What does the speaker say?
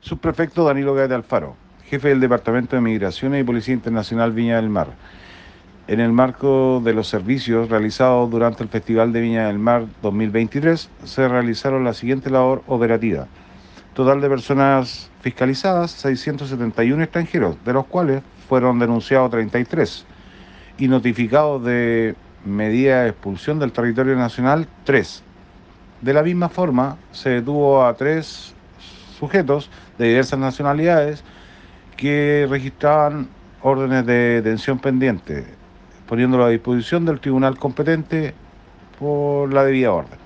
Subprefecto Danilo Gaete Alfaro, jefe del Departamento de Migraciones y Policía Internacional Viña del Mar. En el marco de los servicios realizados durante el Festival de Viña del Mar 2023, se realizaron la siguiente labor operativa. Total de personas fiscalizadas, 671 extranjeros, de los cuales fueron denunciados 33 y notificados de medida de expulsión del territorio nacional 3. De la misma forma, se detuvo a tres sujetos de diversas nacionalidades que registraban órdenes de detención pendiente, poniéndolo a disposición del tribunal competente por la debida orden.